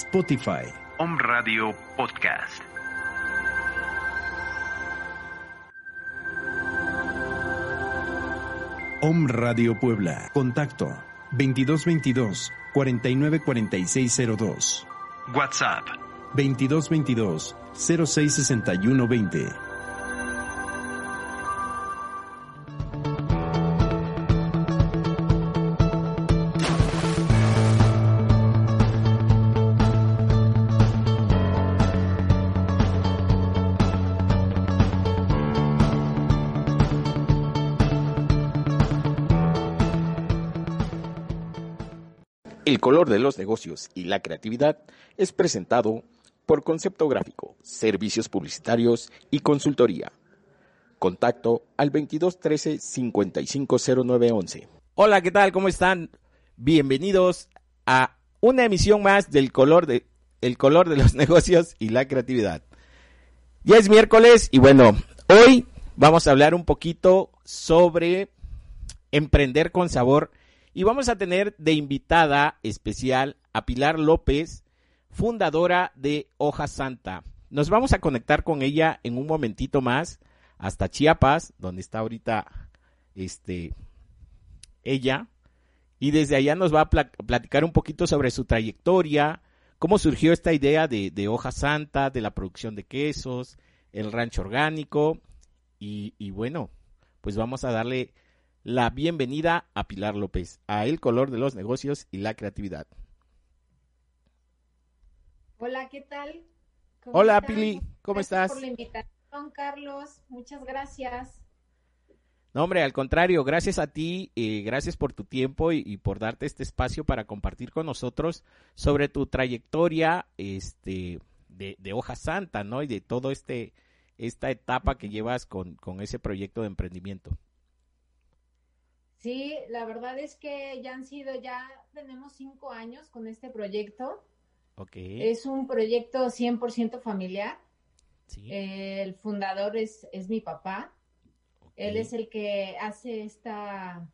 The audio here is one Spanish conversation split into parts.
Spotify. Om Radio Podcast. Om Radio Puebla. Contacto 2222 494602. WhatsApp 2222 066120. El color de los negocios y la creatividad es presentado por Concepto Gráfico, Servicios Publicitarios y Consultoría. Contacto al 2213 550911. Hola, ¿qué tal? ¿Cómo están? Bienvenidos a una emisión más del color de El color de los negocios y la creatividad. Ya es miércoles y bueno, hoy vamos a hablar un poquito sobre emprender con sabor y vamos a tener de invitada especial a Pilar López, fundadora de Hoja Santa. Nos vamos a conectar con ella en un momentito más hasta Chiapas, donde está ahorita este ella y desde allá nos va a pla- platicar un poquito sobre su trayectoria, cómo surgió esta idea de, de Hoja Santa, de la producción de quesos, el rancho orgánico y bueno, pues vamos a darle la bienvenida a Pilar López, a El Color de los Negocios y la Creatividad. Hola, ¿qué tal? ¿Cómo Hola, están? Pili, ¿cómo Gracias estás? por la invitación, Carlos. Muchas gracias. No, hombre, al contrario, gracias a ti, eh, gracias por tu tiempo y, y por darte este espacio para compartir con nosotros sobre tu trayectoria este, de, de Hoja Santa, ¿no? Y de todo este esta etapa que llevas con, con ese proyecto de emprendimiento. Sí, la verdad es que ya han sido, ya tenemos cinco años con este proyecto. Ok. Es un proyecto 100% familiar. sí. Eh, el fundador es, es mi papá. ok, Él es el que hace esta,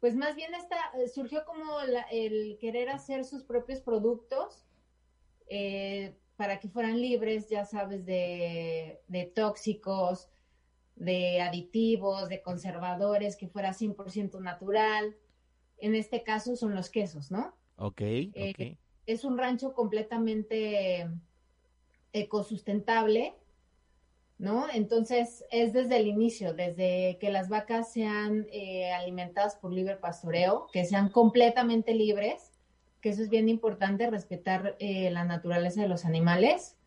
pues más bien esta, eh, surgió como la- el querer hacer sus propios productos eh, para que fueran libres, ya sabes, de, de tóxicos, de aditivos, de conservadores, que fuera 100% natural. En este caso son los quesos, ¿no? Ok, eh, ok. es un rancho completamente ecosustentable, ¿no? Entonces es desde el inicio, desde que las vacas sean eh, alimentadas por libre pastoreo, que sean completamente libres, que eso es bien importante, respetar eh, la naturaleza de los animales.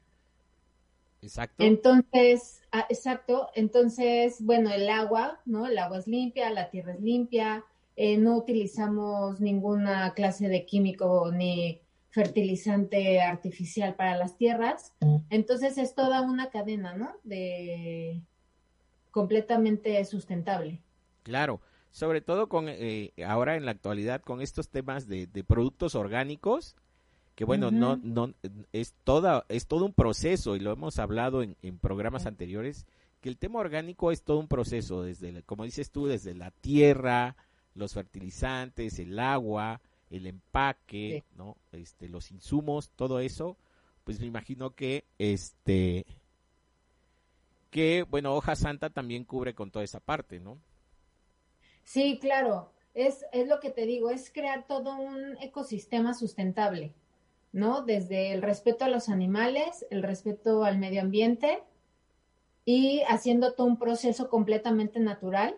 Exacto. Entonces, ah, exacto, entonces, bueno, el agua, ¿no? El agua es limpia, la tierra es limpia, eh, no utilizamos ninguna clase de químico ni fertilizante artificial para las tierras. Entonces es toda una cadena, ¿no? De completamente sustentable. Claro, sobre todo con eh, ahora en la actualidad con estos temas de, de productos orgánicos, que bueno, no, no es toda, es todo un proceso y lo hemos hablado en, en programas anteriores, que el tema orgánico es todo un proceso, desde, como dices tú, desde la tierra, los fertilizantes, el agua, el empaque, ¿no? Este, los insumos, todo eso, pues me imagino que este que bueno, hoja santa también cubre con toda esa parte, ¿no? Sí, claro, es, es lo que te digo, es crear todo un ecosistema sustentable, ¿no? Desde el respeto a los animales, el respeto al medio ambiente y haciendo todo un proceso completamente natural.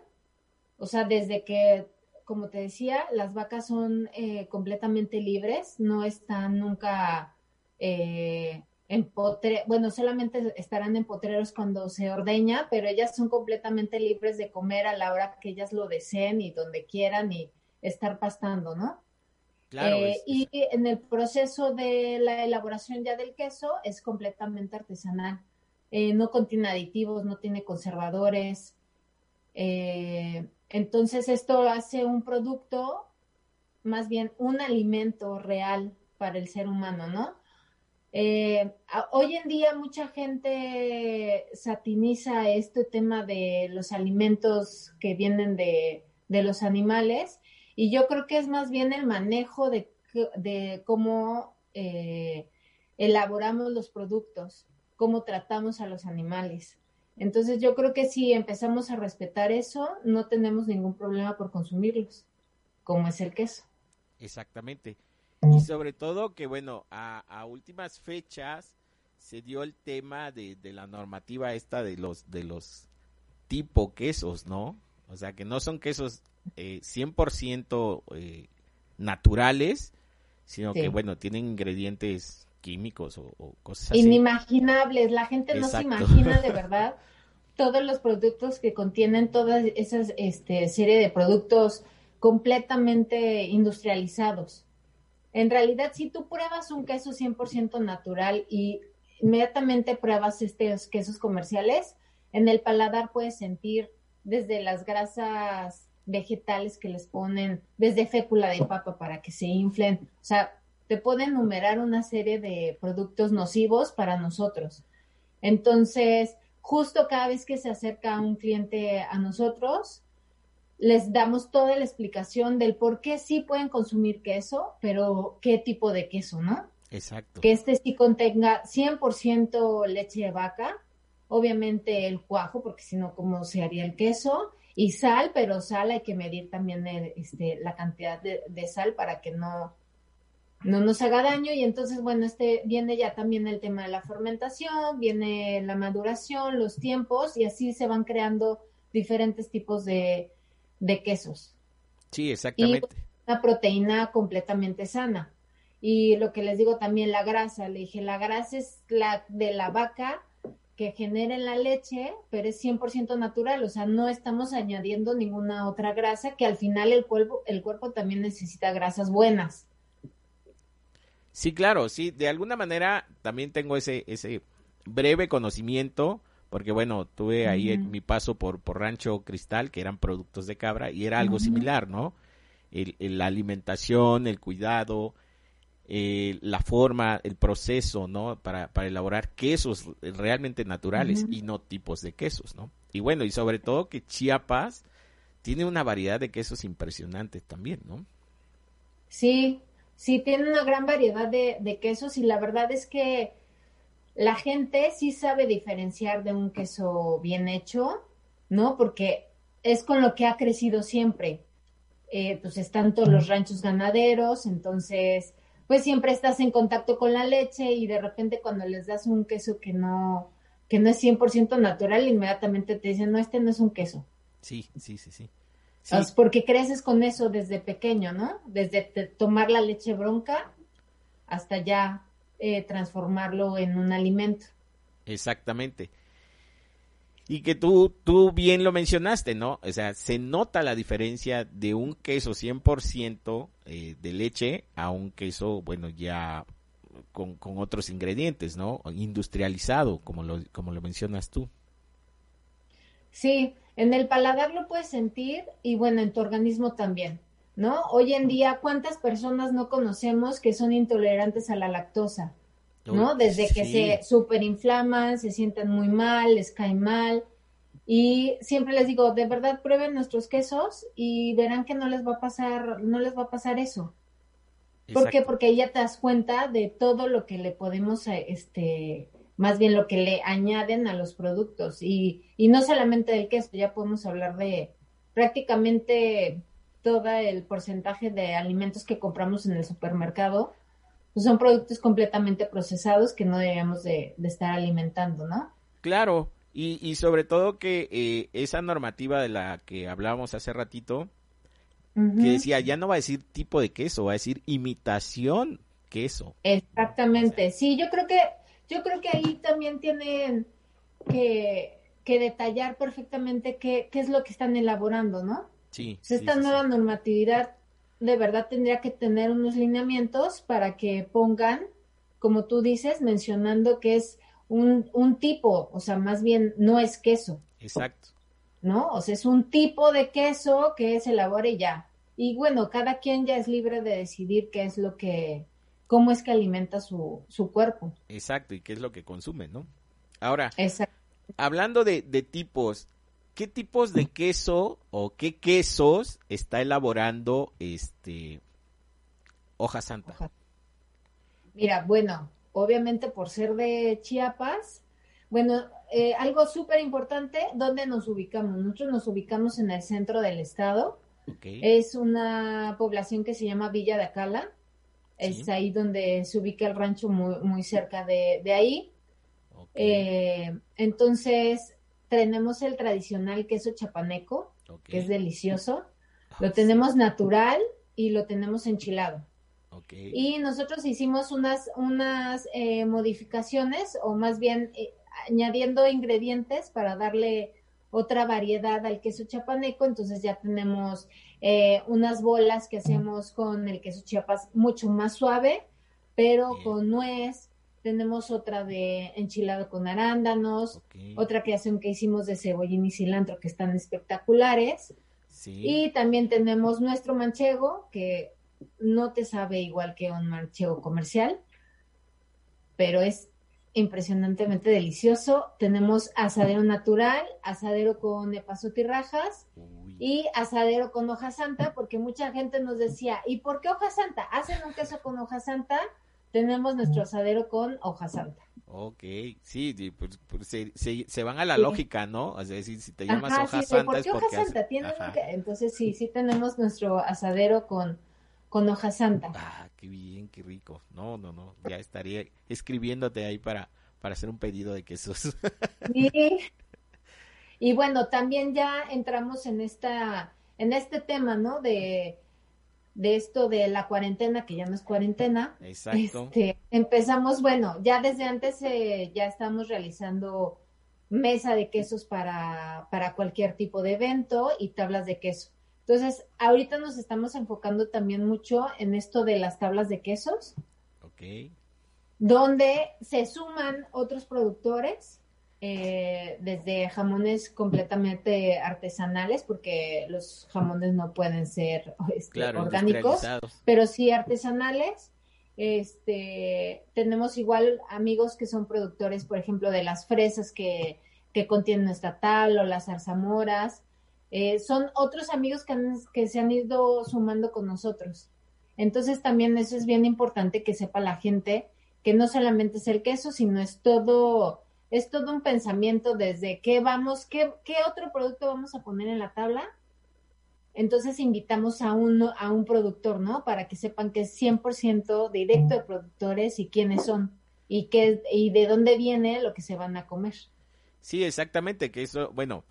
O sea, desde que, como te decía, las vacas son eh, completamente libres, no están nunca eh, en potre, bueno, solamente estarán en potreros cuando se ordeña, pero ellas son completamente libres de comer a la hora que ellas lo deseen y donde quieran y estar pastando, ¿no? Claro, Eh, es- y en el proceso de la elaboración ya del queso es completamente artesanal. Eh, no contiene aditivos, no tiene conservadores. Eh, entonces esto hace un producto, más bien un alimento real para el ser humano, ¿no? Hoy en día mucha gente satiniza este tema de los alimentos que vienen de, de los animales y yo creo que es más bien el manejo de, de cómo eh, elaboramos los productos, cómo tratamos a los animales. Entonces yo creo que si empezamos a respetar eso, no tenemos ningún problema por consumirlos, como es el queso. Exactamente. Y sobre todo que, bueno, a, últimas fechas se dio el tema de, la normativa esta de los, de los tipo quesos, ¿no? O sea, que no son quesos eh, 100% eh, naturales, sino que, bueno, tienen ingredientes químicos o, cosas así. Inimaginables, la gente no se imagina de verdad todos los productos que contienen todas esas este, serie de productos completamente industrializados. En realidad, si tú pruebas un queso 100% natural y inmediatamente pruebas estos quesos comerciales, en el paladar puedes sentir desde las grasas vegetales que les ponen, desde fécula de papa para que se inflen, o sea, te pueden enumerar una serie de productos nocivos para nosotros. Entonces, justo cada vez que se acerca un cliente a nosotros, les damos toda la explicación del por qué sí pueden consumir queso, pero qué tipo de queso, ¿no? Exacto. Que este sí contenga 100% leche de vaca, obviamente el cuajo, porque si no, ¿cómo se haría el queso? Y sal, pero sal hay que medir también este, la cantidad de, sal para que no, no nos haga daño. Y entonces, bueno, este viene ya también el tema de la fermentación, viene la maduración, los tiempos, y así se van creando diferentes tipos de, de quesos. Sí, exactamente. Y una proteína completamente sana. Y lo que les digo también, la grasa, le dije, la grasa es la de la vaca que genera la leche, pero es 100% natural, o sea, no estamos añadiendo ninguna otra grasa, que al final el cuerpo, el cuerpo también necesita grasas buenas. Sí, claro, sí, de alguna manera también tengo ese, ese breve conocimiento porque bueno, tuve ahí mi paso por, por Rancho Cristal, que eran productos de cabra, y era algo similar, ¿no? El, la alimentación, el cuidado, eh, la forma, el proceso, ¿no? Para, para elaborar quesos realmente naturales y no tipos de quesos, ¿no? Y bueno, y sobre todo que Chiapas tiene una variedad de quesos impresionantes también, ¿no? Sí, sí, tiene una gran variedad de, de quesos y la verdad es que la gente sí sabe diferenciar de un queso bien hecho, ¿no? Porque es con lo que ha crecido siempre. Eh, pues están todos los ranchos ganaderos, entonces, pues siempre estás en contacto con la leche y de repente cuando les das un queso que no, que no es 100% natural, inmediatamente te dicen, no, este no es un queso. Sí, sí, sí, sí. porque creces con eso desde pequeño, ¿no? Desde tomar la leche bronca hasta ya eh, transformarlo en un alimento. Exactamente. Y que tú, tú bien lo mencionaste, ¿no? O sea, se nota la diferencia de un queso 100% eh, de leche a un queso, bueno, ya con, con, otros ingredientes, ¿no? Industrializado, como lo, como lo mencionas tú. Sí, en el paladar lo puedes sentir y bueno, en tu organismo también. ¿no? Hoy en día, ¿cuántas personas no conocemos que son intolerantes a la lactosa? ¿No? Desde que se superinflaman, se sienten muy mal, les cae mal. Y siempre les digo, de verdad prueben nuestros quesos y verán que no les va a pasar, no les va a pasar eso. ¿Por qué? Porque ya te das cuenta de todo lo que le podemos, eh, este, más bien lo que le añaden a los productos. Y, y no solamente del queso, ya podemos hablar de prácticamente todo el porcentaje de alimentos que compramos en el supermercado, pues son productos completamente procesados que no debemos de, estar alimentando, ¿no? Claro, y, sobre todo que eh, esa normativa de la que hablábamos hace ratito, que decía, ya no va a decir tipo de queso, va a decir imitación queso. Exactamente, sí, yo creo que, yo creo que ahí también tienen que, que detallar perfectamente qué, qué es lo que están elaborando, ¿no? Sí. esta nueva normatividad de verdad tendría que tener unos lineamientos para que pongan, como tú dices, mencionando que es un, un tipo, o sea, más bien no es queso. Exacto. ¿No? O sea, es un tipo de queso que se elabora y ya. Y bueno, cada quien ya es libre de decidir qué es lo que, cómo es que alimenta su, su cuerpo. Exacto, y qué es lo que consume, ¿no? Ahora, hablando de, de tipos, ¿qué tipos de queso o qué quesos está elaborando este Hoja Santa? Mira, bueno, obviamente por ser de Chiapas, bueno, eh, algo súper importante, ¿dónde nos ubicamos? Nosotros nos ubicamos en el centro del estado. Es una población que se llama Villa de Acala. Es ahí donde se ubica el rancho muy, muy cerca de, ahí. Eh, entonces, tenemos el tradicional queso chapaneco, que es delicioso. Ah, lo tenemos natural y lo tenemos enchilado. Y nosotros hicimos unas, unas eh, modificaciones, o más bien eh, añadiendo ingredientes para darle otra variedad al queso chapaneco. Entonces ya tenemos eh, unas bolas que hacemos con el queso chiapas mucho más suave, pero con nuez. Tenemos otra de enchilado con arándanos, otra creación que hicimos de cebollín y cilantro que están espectaculares. Y también tenemos nuestro manchego, que no te sabe igual que un manchego comercial, pero es impresionantemente delicioso. Tenemos asadero natural, asadero con epazote y rajas y asadero con hoja santa, porque mucha gente nos decía, ¿y por qué hoja santa? ¿Hacen un queso con hoja santa? Tenemos nuestro asadero con hoja santa. Ok, sí, pues, pues se, van a la lógica, ¿no? O sea, si, te llamas hoja santa es porque... Hoja santa? Entonces sí, sí tenemos nuestro asadero con con hoja santa. Ah, qué bien, qué rico. No, no, no, ya estaría escribiéndote ahí para, para hacer un pedido de quesos. Sí. Y bueno, también ya entramos en esta, en este tema, ¿no? De, de esto de la cuarentena, que ya no es cuarentena. Exacto. Este, empezamos, bueno, ya desde antes eh, ya estamos realizando mesa de quesos para, para cualquier tipo de evento y tablas de queso. Entonces, ahorita nos estamos enfocando también mucho en esto de las tablas de quesos. Ok. Donde se suman otros productores, eh, desde jamones completamente artesanales, porque los jamones no pueden ser este, orgánicos, pero sí artesanales. Este, tenemos igual amigos que son productores, por ejemplo, de las fresas que, que contienen nuestra tabla o las zarzamoras. Eh, son otros amigos que, que se han ido sumando con nosotros. Entonces también eso es bien importante que sepa la gente que no solamente es el queso, sino es todo, es todo un pensamiento desde qué vamos, qué, qué otro producto vamos a poner en la tabla. Entonces invitamos a un, a un productor, ¿no? Para que sepan que es 100% directo de productores y quiénes son y, qué, y de dónde viene lo que se van a comer. Sí, exactamente, que eso, bueno,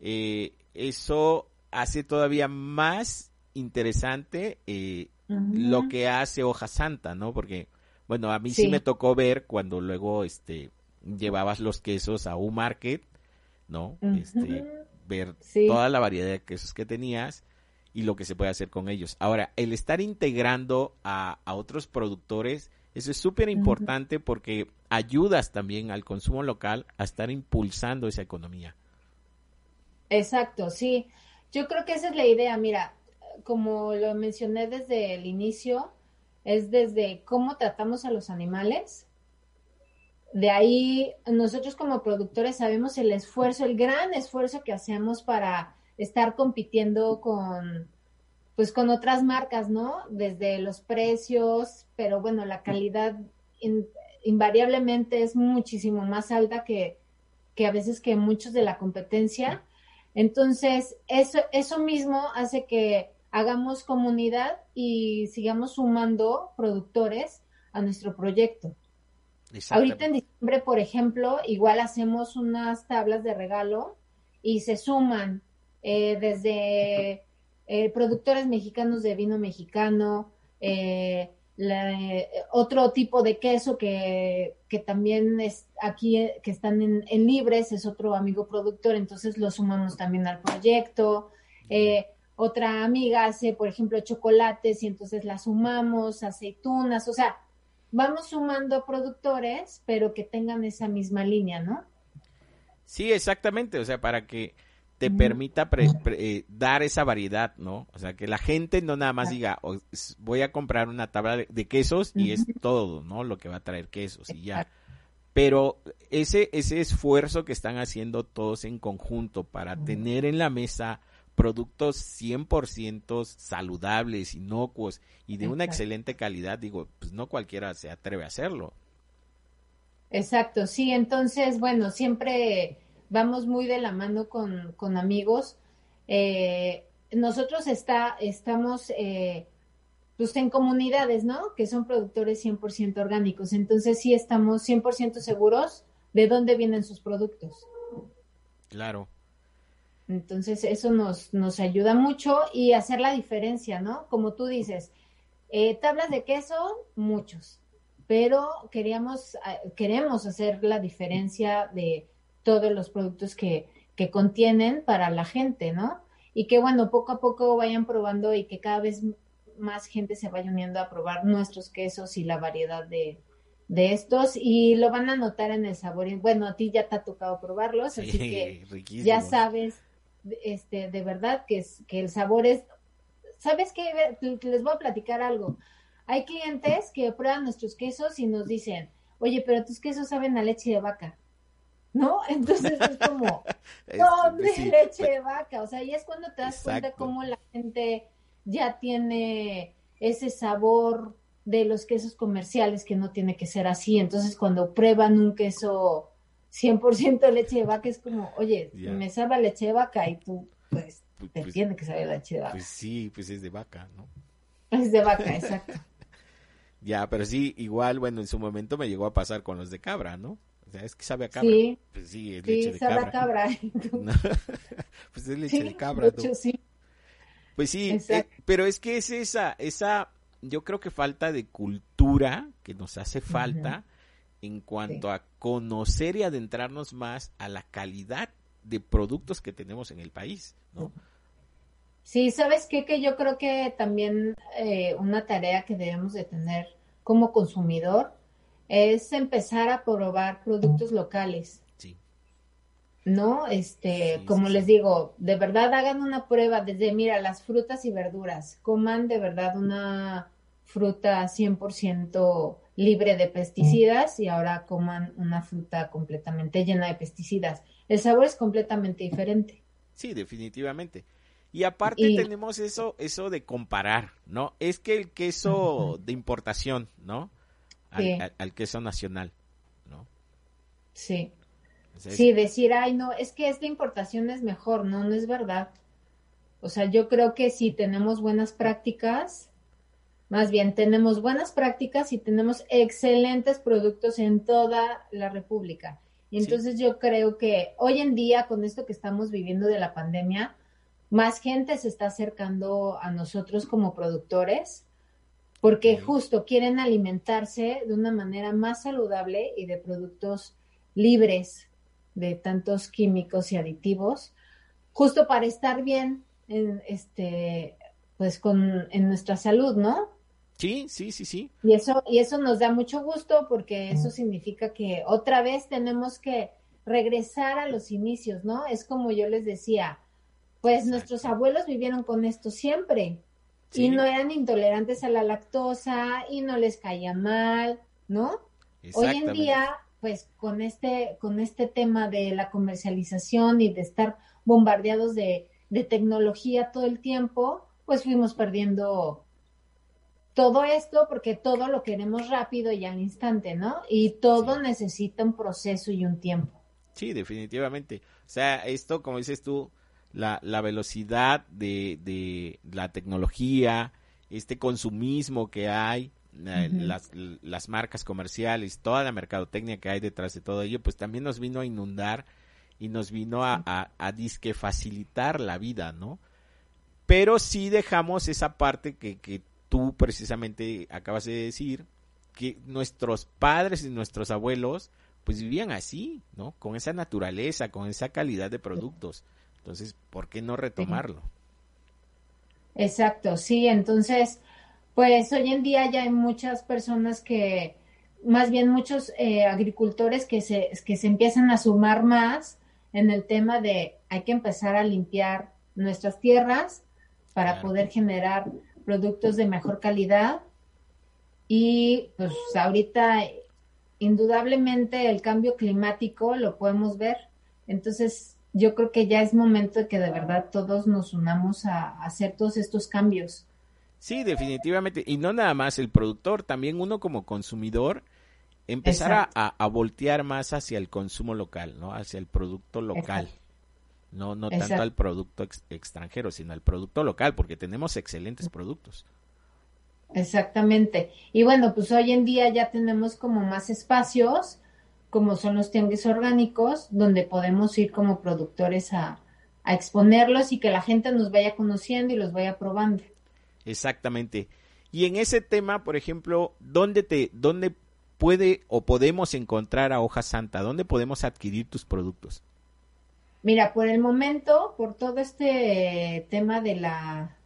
eh, eso hace todavía más interesante eh, lo que hace Hoja Santa, ¿no? Porque, bueno, a mí sí. me tocó ver cuando luego este llevabas los quesos a un market, ¿no? Este, ver toda la variedad de quesos que tenías y lo que se puede hacer con ellos. Ahora, el estar integrando a, otros productores, eso es súper importante porque ayudas también al consumo local a estar impulsando esa economía. Exacto, sí. Yo creo que esa es la idea. Mira, como lo mencioné desde el inicio, es desde cómo tratamos a los animales. De ahí, nosotros como productores sabemos el esfuerzo, el gran esfuerzo que hacemos para estar compitiendo con, pues con otras marcas, ¿no? Desde los precios, pero bueno, la calidad invariablemente es muchísimo más alta que, que a veces que muchos de la competencia. Entonces, eso, eso mismo hace que hagamos comunidad y sigamos sumando productores a nuestro proyecto. Ahorita en diciembre, por ejemplo, igual hacemos unas tablas de regalo y se suman eh, desde eh, productores mexicanos de vino mexicano, eh, otro tipo de queso que, que también es aquí, que están en, libres, es otro amigo productor, entonces lo sumamos también al proyecto. Otra amiga hace, por ejemplo, chocolates y entonces la sumamos, aceitunas, o sea, vamos sumando productores, pero que tengan esa misma línea, ¿no? Sí, exactamente, o sea, para que te permita eh, dar esa variedad, ¿no? O sea, que la gente no nada más diga, voy a comprar una tabla de, quesos y es todo, ¿no? Lo que va a traer quesos y ya. Pero ese, ese esfuerzo que están haciendo todos en conjunto para tener en la mesa productos 100% saludables, inocuos y de una excelente calidad, digo, pues no cualquiera se atreve a hacerlo. Exacto, sí, entonces, bueno, siempre vamos muy de la mano con, con amigos. Eh, nosotros está, estamos eh, pues en comunidades, ¿no? Que son productores 100% orgánicos, entonces sí estamos 100% seguros de dónde vienen sus productos. Claro. Entonces eso nos, nos ayuda mucho y hacer la diferencia, ¿no? Como tú dices, eh, tablas de queso, muchos, pero queríamos, eh, queremos hacer la diferencia de todos los productos que, que contienen para la gente, ¿no? Y que bueno, poco a poco vayan probando y que cada vez más gente se vaya uniendo a probar nuestros quesos y la variedad de, de estos y lo van a notar en el sabor. Y, Bueno, a ti ya te ha tocado probarlos, así que riquísimo. ya sabes, este, de verdad que, es, que el sabor es, ¿sabes qué? Les voy a platicar algo. Hay clientes que prueban nuestros quesos y nos dicen, oye, pero tus quesos saben a leche de vaca, ¿no? Entonces es como, Este, no, pues sí, leche de vaca, o sea, y es cuando te das cuenta cómo la gente ya tiene ese sabor de los quesos comerciales que no tiene que ser así, entonces cuando prueban un queso 100% leche de vaca es como, oye, me sabe leche de vaca y tú, pues, pues, te pues- tiene que saber a leche de vaca. pues sí, pues es de vaca, ¿no? Es de vaca, exacto. Ya, pero sí, igual, bueno, en su momento me llegó a pasar con los de cabra, ¿no? O sea, es que sabe a cabra. Sí, Pues sí, es leche sí, de sabe cabra. a cabra. No, pues es leche sí, de cabra. Pues sí, eh, pero es que es esa, esa, yo creo que falta de cultura que nos hace falta en cuanto a conocer y adentrarnos más a la calidad de productos que tenemos en el país, ¿no? Sí, ¿sabes qué? Que yo creo que también eh, una tarea que debemos de tener como consumidor es empezar a probar productos locales, Sí, ¿no? Este, Sí, como sí, les sí. digo, de verdad hagan una prueba desde, mira, las frutas y verduras, coman de verdad una fruta 100% libre de pesticidas y ahora coman una fruta completamente llena de pesticidas. El sabor es completamente diferente. sí, definitivamente. Y aparte Y- tenemos eso, eso de comparar, ¿no? Es que el queso de importación, ¿no? Al, Sí. al- al queso nacional, ¿no? Sí. Sí, decir, ay, no, es que esta importación es mejor, no, no es verdad. O sea, yo creo que si tenemos buenas prácticas, más bien tenemos buenas prácticas y tenemos excelentes productos en toda la República. Y Sí. entonces yo creo que hoy en día, con esto que estamos viviendo de la pandemia, más gente se está acercando a nosotros como productores porque justo quieren alimentarse de una manera más saludable y de productos libres de tantos químicos y aditivos, justo para estar bien en este pues con en nuestra salud, ¿no? Sí, sí, sí, sí. Y eso y eso nos da mucho gusto porque eso significa que otra vez tenemos que regresar a los inicios, ¿no? Es como yo les decía, pues nuestros abuelos vivieron con esto siempre Sí. y no eran intolerantes a la lactosa y no les caía mal, ¿no? Hoy en día, pues con este, con este tema de la comercialización y de estar bombardeados de, de tecnología todo el tiempo, pues fuimos perdiendo todo esto porque todo lo queremos rápido y al instante, ¿no? Y todo Sí. necesita un proceso y un tiempo. Sí, definitivamente. O sea, esto, como dices tú, la, la velocidad de, de la tecnología, este consumismo que hay, las, las marcas comerciales, toda la mercadotecnia que hay detrás de todo ello, pues también nos vino a inundar y nos vino a, a, a disque facilitar la vida, ¿no? Pero sí dejamos esa parte que, que tú precisamente acabas de decir, que nuestros padres y nuestros abuelos pues vivían así, ¿no? Con esa naturaleza, con esa calidad de productos. Entonces, ¿por qué no retomarlo? Exacto, sí, entonces, pues hoy en día ya hay muchas personas que, más bien muchos eh, agricultores que se, que se empiezan a sumar más en el tema de hay que empezar a limpiar nuestras tierras para Claro. poder generar productos de mejor calidad. Y pues ahorita, indudablemente, el cambio climático lo podemos ver. Entonces, yo creo que ya es momento de que de verdad todos nos unamos a, hacer todos estos cambios. Sí, definitivamente. Y no nada más el productor, también uno como consumidor empezar a, voltear más hacia el consumo local, ¿no? Hacia el producto local. No, no tanto al producto extranjero, sino al producto local, porque tenemos excelentes productos. Exactamente. Y bueno, pues hoy en día ya tenemos como más espacios, como son los tianguis orgánicos, donde podemos ir como productores a, a exponerlos y que la gente nos vaya conociendo y los vaya probando. Exactamente. Y en ese tema, por ejemplo, ¿dónde te, dónde puede o podemos encontrar a Hoja Santa? ¿Dónde podemos adquirir tus productos? Mira, por el momento, por todo este tema de la,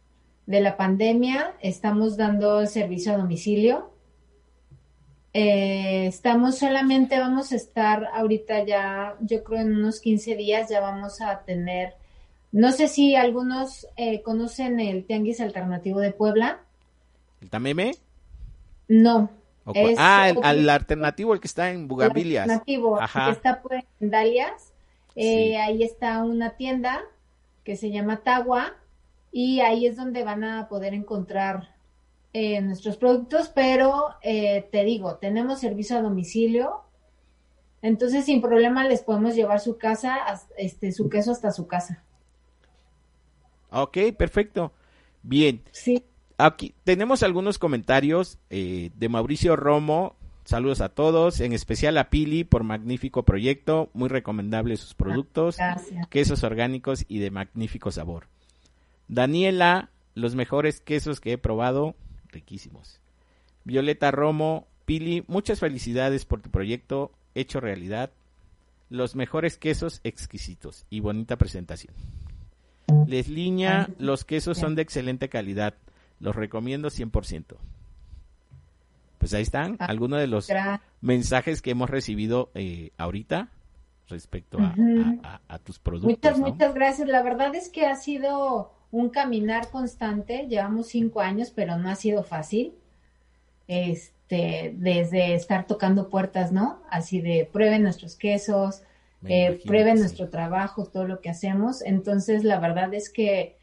de la pandemia, estamos dando servicio a domicilio. Eh, estamos solamente, vamos a estar ahorita ya, yo creo en unos 15 días ya vamos a tener, no sé si algunos eh, conocen el Tianguis Alternativo de Puebla. ¿El Tameme? No. ah, el, alternativo, el que está en Bugambilias. El alternativo, que está pues, en Dalias. Eh, ahí está una tienda que se llama Tagua y ahí es donde van a poder encontrar eh, nuestros productos, pero eh, te digo, tenemos servicio a domicilio, entonces sin problema les podemos llevar su casa, este, su queso hasta su casa. Ok, perfecto. Bien. Sí. Aquí tenemos algunos comentarios de Mauricio Romo Saludos a todos, en especial a Pili por magnífico proyecto, muy recomendable sus productos, quesos orgánicos y de magnífico sabor. Daniela, los mejores quesos que he probado, riquísimos. Violeta Romo, Pili, muchas felicidades por tu proyecto hecho realidad. Los mejores quesos exquisitos y bonita presentación. Lesliña, los quesos son de excelente calidad. Los recomiendo 100% pues ahí están ah, algunos de los mensajes que hemos recibido eh, ahorita respecto a, tus productos. Muchas, muchas gracias. La verdad es que ha sido un caminar constante. Llevamos cinco años, pero no ha sido fácil. Este, desde estar tocando puertas, ¿no? Así de prueben nuestros quesos, eh, prueben nuestro trabajo, todo lo que hacemos. Entonces, la verdad es que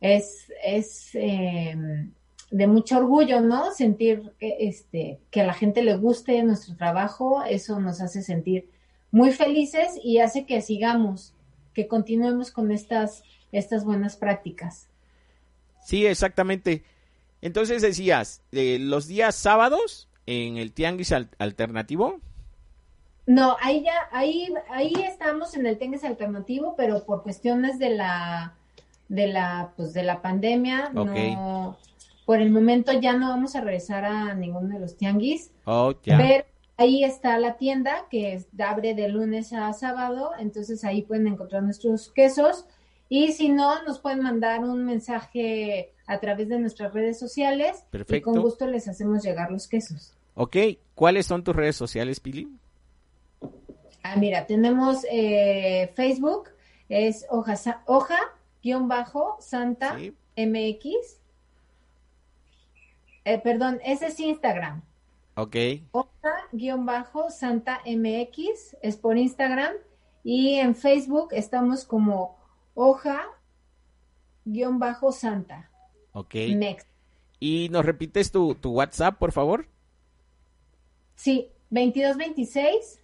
es, es eh, de mucho orgullo, ¿no? Sentir que, este, que a la gente le guste nuestro trabajo, eso nos hace sentir muy felices y hace que sigamos, que continuemos con estas, estas buenas prácticas. Sí, exactamente. Entonces decías, eh, los días sábados en el Tianguis Alternativo. No, ahí ya, ahí, ahí estamos en el Tianguis Alternativo, pero por cuestiones de la, de la, pues de la pandemia, no, por el momento ya no vamos a regresar a ninguno de los tianguis. Oh, Pero ahí está la tienda que abre de lunes a sábado, entonces ahí pueden encontrar nuestros quesos. Y si no, nos pueden mandar un mensaje a través de nuestras redes sociales. Perfecto. Y con gusto les hacemos llegar los quesos. Ok, ¿cuáles son tus redes sociales, Pili? Ah, mira, tenemos eh, Facebook, es hoja, hoja guion bajo, Santa MX. Eh, perdón, ese es Instagram. Ok. Hoja-Santa MX es por Instagram y en Facebook estamos como hoja-santa. Ok. ¿Y nos repites tu, tu WhatsApp, por favor? Sí, 2226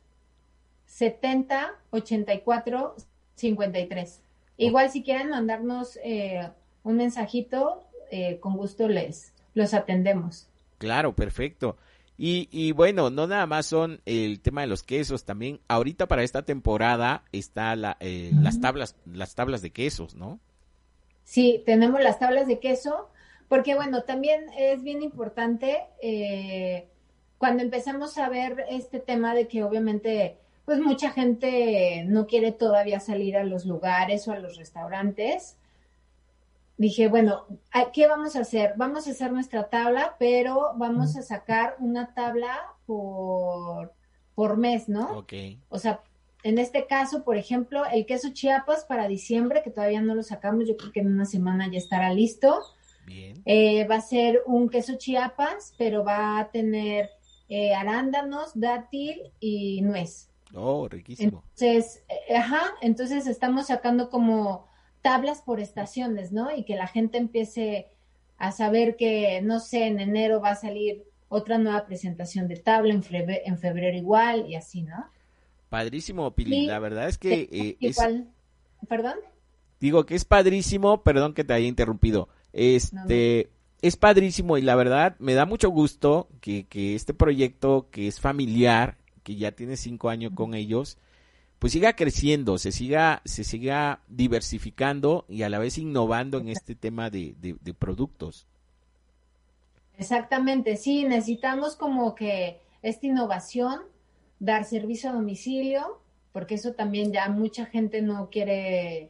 70 84 53. Igual si quieren mandarnos eh, un mensajito, eh, con gusto les, los atendemos. Claro, perfecto. Y, y, bueno, no nada más son el tema de los quesos, también ahorita para esta temporada está la, eh, las tablas, las tablas de quesos, ¿no? Sí, tenemos las tablas de queso, porque bueno, también es bien importante eh, cuando empezamos a ver este tema de que obviamente, pues mucha gente no quiere todavía salir a los lugares o a los restaurantes dije, bueno, ¿qué vamos a hacer? Vamos a hacer nuestra tabla, pero vamos a sacar una tabla por, por mes, ¿no? Ok. O sea, en este caso, por ejemplo, el queso Chiapas para diciembre, que todavía no lo sacamos, yo creo que en una semana ya estará listo. Bien. Eh, va a ser un queso Chiapas, pero va a tener eh, arándanos, dátil y nuez. Oh, riquísimo. Entonces, eh, ajá, entonces estamos sacando como tablas por estaciones, ¿no? Y que la gente empiece a saber que, no sé, en enero va a salir otra nueva presentación de tabla, en febrero, en febrero igual y así, ¿no? Padrísimo, Pili. la verdad es que... Eh, igual, perdón. Digo que es padrísimo, perdón que te haya interrumpido. Este, es padrísimo y la verdad me da mucho gusto que, que este proyecto que es familiar, que ya tiene cinco años con ellos, pues siga creciendo, se siga, se siga diversificando y a la vez innovando en este tema de, de, productos. Exactamente, sí, necesitamos como que esta innovación, dar servicio a domicilio, porque eso también ya mucha gente no quiere,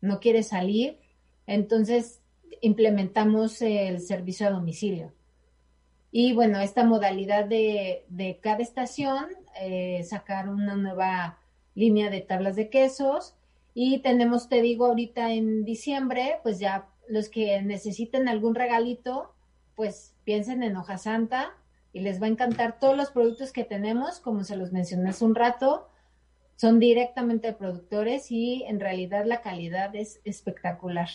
no quiere salir. Entonces, implementamos el servicio a domicilio. Y bueno, esta modalidad de, de cada estación, eh, sacar una nueva línea de tablas de quesos. Y tenemos, te digo, ahorita en diciembre, pues ya los que necesiten algún regalito, pues piensen en hoja santa y les va a encantar todos los productos que tenemos, como se los mencioné hace un rato, son directamente de productores y en realidad la calidad es espectacular.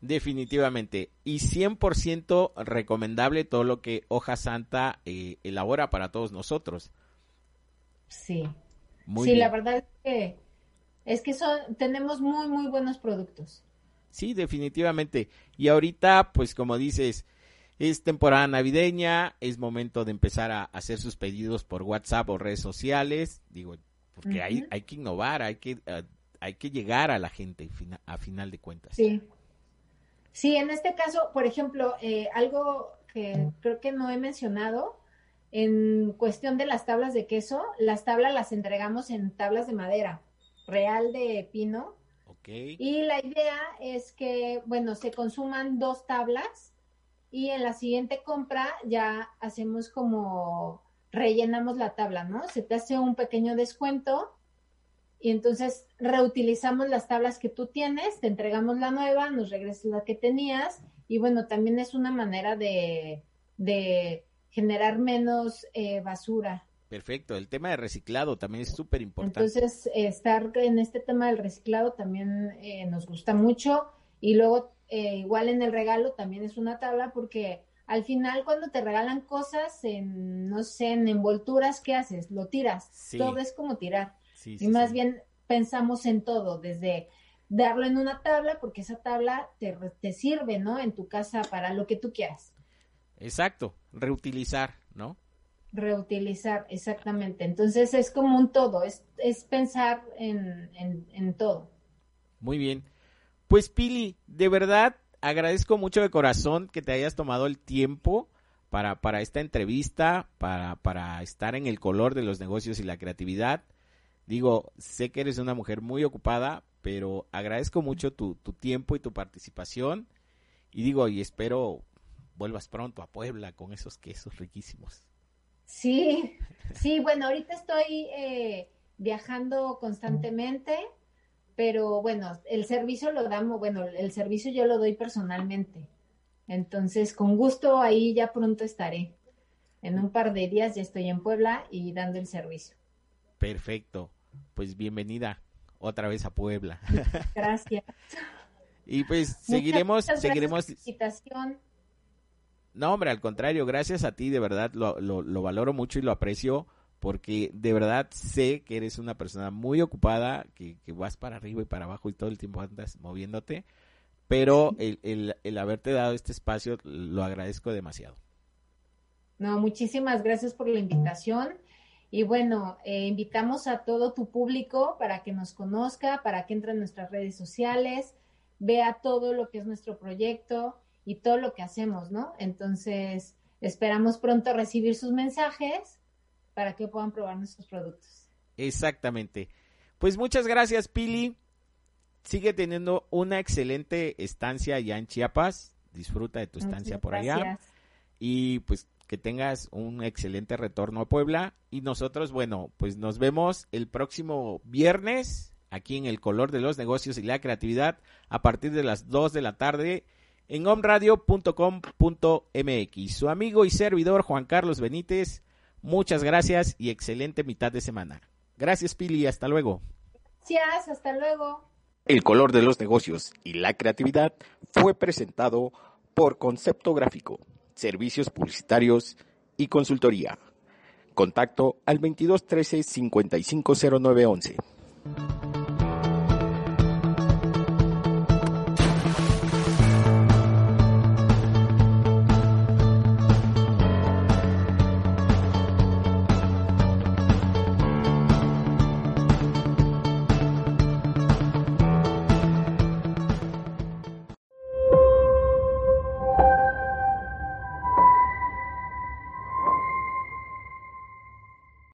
Definitivamente. Y 100% recomendable todo lo que Hoja Santa eh, elabora para todos nosotros. Sí. Sí, la verdad es que, es que son, tenemos muy, muy buenos productos. Sí, definitivamente. Y ahorita, pues como dices, es temporada navideña, es momento de empezar a hacer sus pedidos por WhatsApp o redes sociales. Digo, porque hay, hay que innovar, hay que, eh, hay que llegar a la gente a final de cuentas. Sí. Sí, en este caso, por ejemplo, eh, algo que creo que no he mencionado, en cuestión de las tablas de queso, las tablas las entregamos en tablas de madera, real de pino. Okay. Y la idea es que, bueno, se consuman dos tablas y en la siguiente compra ya hacemos como rellenamos la tabla, ¿no? Se te hace un pequeño descuento y entonces reutilizamos las tablas que tú tienes, te entregamos la nueva, nos regresas la que tenías y bueno, también es una manera de, de generar menos eh, basura. Perfecto, el tema de reciclado también es súper importante. Entonces, estar en este tema del reciclado también eh, nos gusta mucho y luego eh, igual en el regalo también es una tabla porque al final cuando te regalan cosas en, no sé, en envolturas, ¿qué haces? Lo tiras. Todo es como tirar y más bien pensamos en todo, desde darlo en una tabla, porque esa tabla te, te sirve, ¿no? En tu casa para lo que tú quieras. Exacto, reutilizar, ¿no? Reutilizar, exactamente. Entonces es como un todo, es, es pensar en, en, todo. Muy bien. Pues Pili, de verdad agradezco mucho de corazón que te hayas tomado el tiempo para, para esta entrevista, para, para estar en el color de los negocios y la creatividad. Digo, sé que eres una mujer muy ocupada, pero agradezco mucho tu, tu tiempo y tu participación. Y digo, y espero vuelvas pronto a Puebla con esos quesos riquísimos. Sí, sí, bueno, ahorita estoy eh, viajando constantemente, pero bueno, el servicio lo damos, bueno, el servicio yo lo doy personalmente. Entonces, con gusto ahí ya pronto estaré. En un par de días ya estoy en Puebla y dando el servicio. Perfecto pues bienvenida otra vez a Puebla. Gracias. y pues seguiremos, seguiremos. Invitación. No, hombre, al contrario, gracias a ti, de verdad lo, lo, valoro mucho y lo aprecio porque de verdad sé que eres una persona muy ocupada, que, que, vas para arriba y para abajo y todo el tiempo andas moviéndote, pero el, el, el haberte dado este espacio lo agradezco demasiado. No, muchísimas gracias por la invitación. Y bueno, eh, invitamos a todo tu público para que nos conozca, para que entre en nuestras redes sociales, vea todo lo que es nuestro proyecto y todo lo que hacemos, ¿no? Entonces, esperamos pronto recibir sus mensajes para que puedan probar nuestros productos. Exactamente. Pues muchas gracias, Pili. Sigue teniendo una excelente estancia allá en Chiapas. Disfruta de tu estancia por allá. Y pues que tengas un excelente retorno a Puebla y nosotros, bueno, pues nos vemos el próximo viernes aquí en el color de los negocios y la creatividad a partir de las 2 de la tarde en omradio.com.mx. Su amigo y servidor Juan Carlos Benítez, muchas gracias y excelente mitad de semana. Gracias, Pili. Hasta luego. Gracias, hasta luego. El color de los negocios y la creatividad fue presentado por Concepto Gráfico, Servicios Publicitarios y Consultoría. Contacto al 2213 550911.